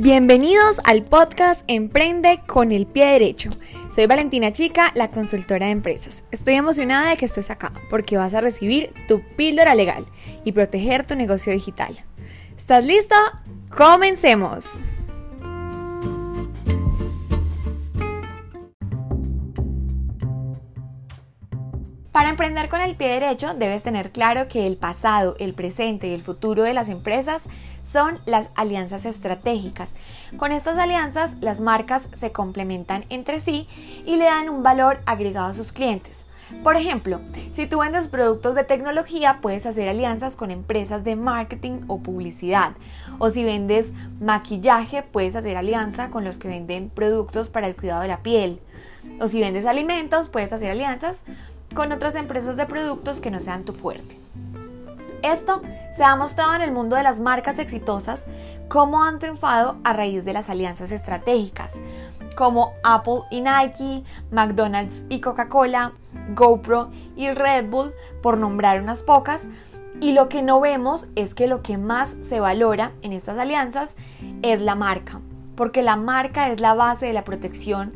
Bienvenidos al podcast Emprende con el pie derecho. Soy Valentina Chica, la consultora de empresas. Estoy emocionada de que estés acá porque vas a recibir tu píldora legal y proteger tu negocio digital. ¿Estás listo? ¡Comencemos! Para emprender con el pie derecho debes tener claro que el pasado, el presente y el futuro de las empresas son las alianzas estratégicas. Con estas alianzas las marcas se complementan entre sí y le dan un valor agregado a sus clientes. Por ejemplo, si tú vendes productos de tecnología, puedes hacer alianzas con empresas de marketing o publicidad. O si vendes maquillaje, puedes hacer alianza con los que venden productos para el cuidado de la piel. O si vendes alimentos, puedes hacer alianzas con otras empresas de productos que no sean tu fuerte. Esto se ha mostrado en el mundo de las marcas exitosas cómo han triunfado a raíz de las alianzas estratégicas, como Apple y Nike, McDonald's y Coca-Cola, GoPro y Red Bull, por nombrar unas pocas. Y lo que no vemos es que lo que más se valora en estas alianzas es la marca, porque la marca es la base de la protección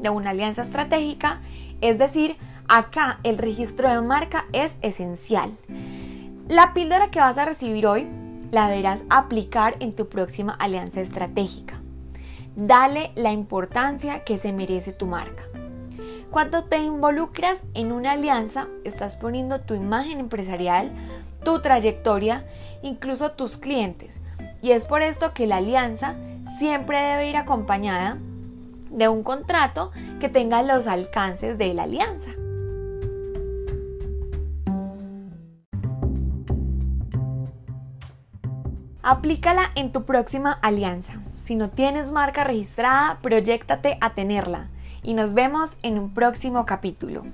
de una alianza estratégica, es decir, Acá el registro de marca es esencial. La píldora que vas a recibir hoy la deberás aplicar en tu próxima alianza estratégica. Dale la importancia que se merece tu marca. Cuando te involucras en una alianza, estás poniendo tu imagen empresarial, tu trayectoria, incluso tus clientes. Y es por esto que la alianza siempre debe ir acompañada de un contrato que tenga los alcances de la alianza. Aplícala en tu próxima alianza. Si no tienes marca registrada, proyectate a tenerla. Y nos vemos en un próximo capítulo.